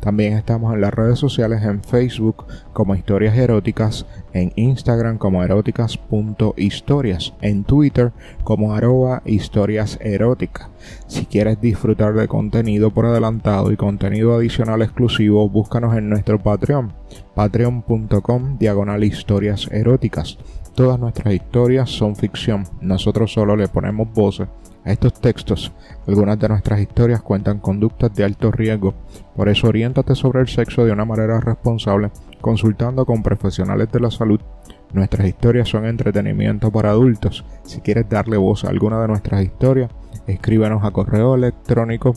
también estamos en las redes sociales en Facebook como Historias Eróticas, en Instagram como eróticas.historias, en Twitter como arroba historias. Si quieres disfrutar de contenido por adelantado y contenido adicional exclusivo, búscanos en nuestro Patreon, patreon.com diagonal historias eróticas. Todas nuestras historias son ficción, nosotros solo le ponemos voces a estos textos. Algunas de nuestras historias cuentan conductas de alto riesgo, por eso oriéntate sobre el sexo de una manera responsable, consultando con profesionales de la salud. Nuestras historias son entretenimiento para adultos. Si quieres darle voz a alguna de nuestras historias, escríbenos a correo electrónico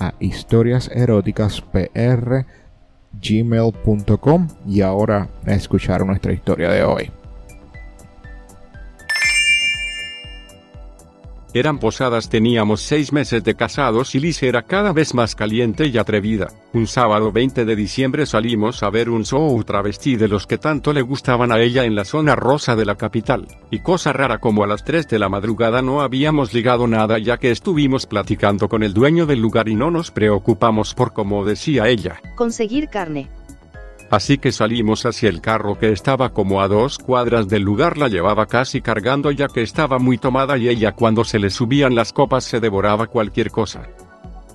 a historiaseroticaspr.gmail.com y ahora a escuchar nuestra historia de hoy. Eran posadas, teníamos seis meses de casados y Liz era cada vez más caliente y atrevida. Un sábado 20 de diciembre salimos a ver un show travesti de los que tanto le gustaban a ella en la zona rosa de la capital. Y cosa rara como a las 3 de la madrugada no habíamos ligado nada ya que estuvimos platicando con el dueño del lugar y no nos preocupamos por como decía ella. Conseguir carne. Así que salimos hacia el carro que estaba como a dos cuadras del lugar la llevaba casi cargando ya que estaba muy tomada y ella cuando se le subían las copas se devoraba cualquier cosa.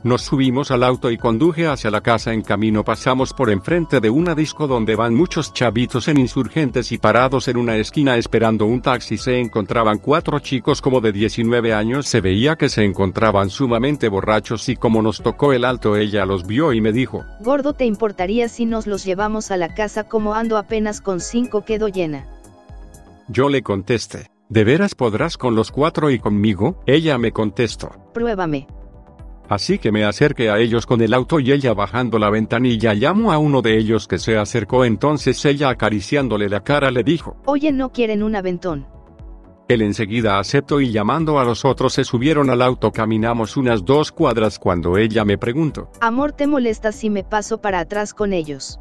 Nos subimos al auto y conduje hacia la casa en camino pasamos por enfrente de una disco donde van muchos chavitos en insurgentes y parados en una esquina esperando un taxi se encontraban cuatro chicos como de 19 años se veía que se encontraban sumamente borrachos y como nos tocó el alto ella los vio y me dijo, Gordo ¿te importaría si nos los llevamos a la casa como ando apenas con cinco quedo llena? Yo le contesté, ¿de veras podrás con los cuatro y conmigo? Ella me contestó, Pruébame. Así que me acerqué a ellos con el auto y ella bajando la ventanilla llamó a uno de ellos que se acercó entonces ella acariciándole la cara le dijo, Oye, ¿no quieren un aventón? Él enseguida aceptó y llamando a los otros se subieron al auto caminamos unas dos cuadras cuando ella me preguntó, Amor, ¿te molesta si me paso para atrás con ellos?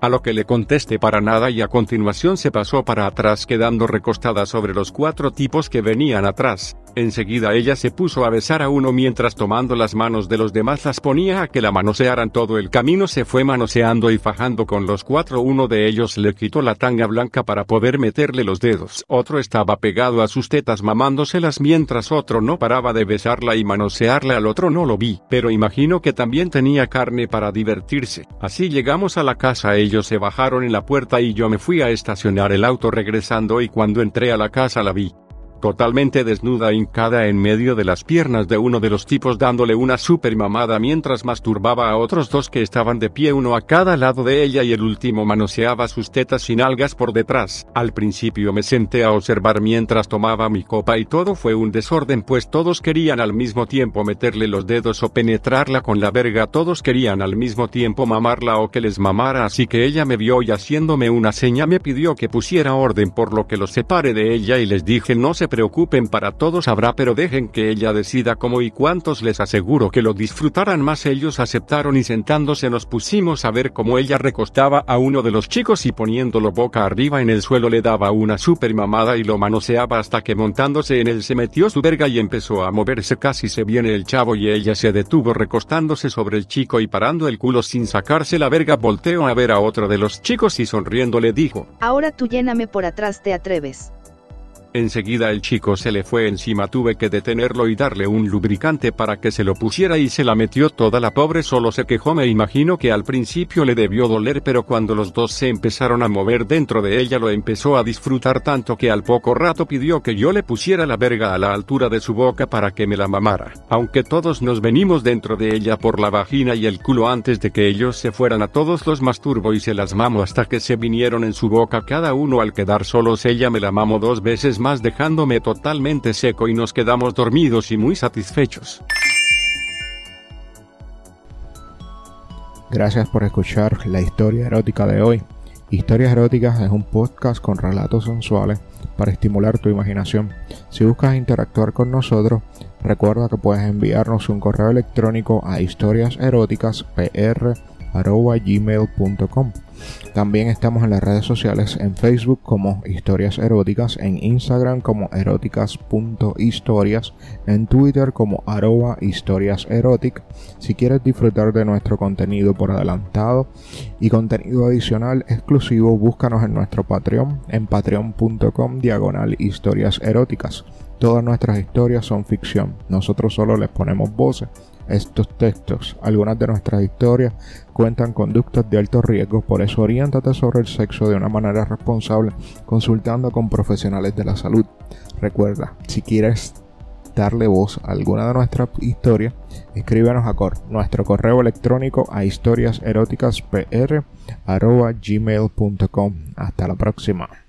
A lo que le contesté para nada y a continuación se pasó para atrás quedando recostada sobre los cuatro tipos que venían atrás. Enseguida ella se puso a besar a uno mientras tomando las manos de los demás las ponía a que la manosearan todo el camino se fue manoseando y fajando con los cuatro uno de ellos le quitó la tanga blanca para poder meterle los dedos otro estaba pegado a sus tetas mamándoselas mientras otro no paraba de besarla y manosearle al otro no lo vi pero imagino que también tenía carne para divertirse. Así llegamos a la casa ellos se bajaron en la puerta y yo me fui a estacionar el auto regresando y cuando entré a la casa la vi totalmente desnuda hincada en medio de las piernas de uno de los tipos dándole una super mamada mientras masturbaba a otros dos que estaban de pie uno a cada lado de ella y el último manoseaba sus tetas sin algas por detrás. Al principio me senté a observar mientras tomaba mi copa y todo fue un desorden pues todos querían al mismo tiempo meterle los dedos o penetrarla con la verga todos querían al mismo tiempo mamarla o que les mamara así que ella me vio y haciéndome una seña me pidió que pusiera orden por lo que los separe de ella y les dije no se preocupen para todos habrá pero dejen que ella decida cómo y cuántos les aseguro que lo disfrutaran más. Ellos aceptaron y sentándose nos pusimos a ver cómo ella recostaba a uno de los chicos y poniéndolo boca arriba en el suelo le daba una super mamada y lo manoseaba hasta que montándose en él se metió su verga y empezó a moverse. Casi se viene el chavo y ella se detuvo recostándose sobre el chico y parando el culo sin sacarse la verga. Volteó a ver a otro de los chicos y sonriendo le dijo, Ahora tú lléname por atrás, ¿te atreves? Enseguida el chico se le fue encima, tuve que detenerlo y darle un lubricante para que se lo pusiera y se la metió toda la pobre solo se quejó me imagino que al principio le debió doler pero cuando los dos se empezaron a mover dentro de ella lo empezó a disfrutar tanto que al poco rato pidió que yo le pusiera la verga a la altura de su boca para que me la mamara. Aunque todos nos venimos dentro de ella por la vagina y el culo antes de que ellos se fueran a todos los masturbo y se las mamo hasta que se vinieron en su boca cada uno al quedar solos ella me la mamo dos veces dejándome totalmente seco y nos quedamos dormidos y muy satisfechos. Gracias por escuchar la historia erótica de hoy. Historias Eróticas es un podcast con relatos sensuales para estimular tu imaginación. Si buscas interactuar con nosotros, recuerda que puedes enviarnos un correo electrónico a historiaseroticaspr gmail.com. También estamos en las redes sociales en Facebook como Historias Eróticas, en Instagram como eróticas.historias, en Twitter como arroba historias Si quieres disfrutar de nuestro contenido por adelantado y contenido adicional exclusivo, búscanos en nuestro Patreon en patreon.com diagonal historias eróticas. Todas nuestras historias son ficción, nosotros solo les ponemos voces estos textos. Algunas de nuestras historias cuentan conductas de alto riesgo, por eso oriéntate sobre el sexo de una manera responsable, consultando con profesionales de la salud. Recuerda, si quieres darle voz a alguna de nuestras historias, escríbenos a cor nuestro correo electrónico a historiaseroticaspr.gmail.com. Hasta la próxima.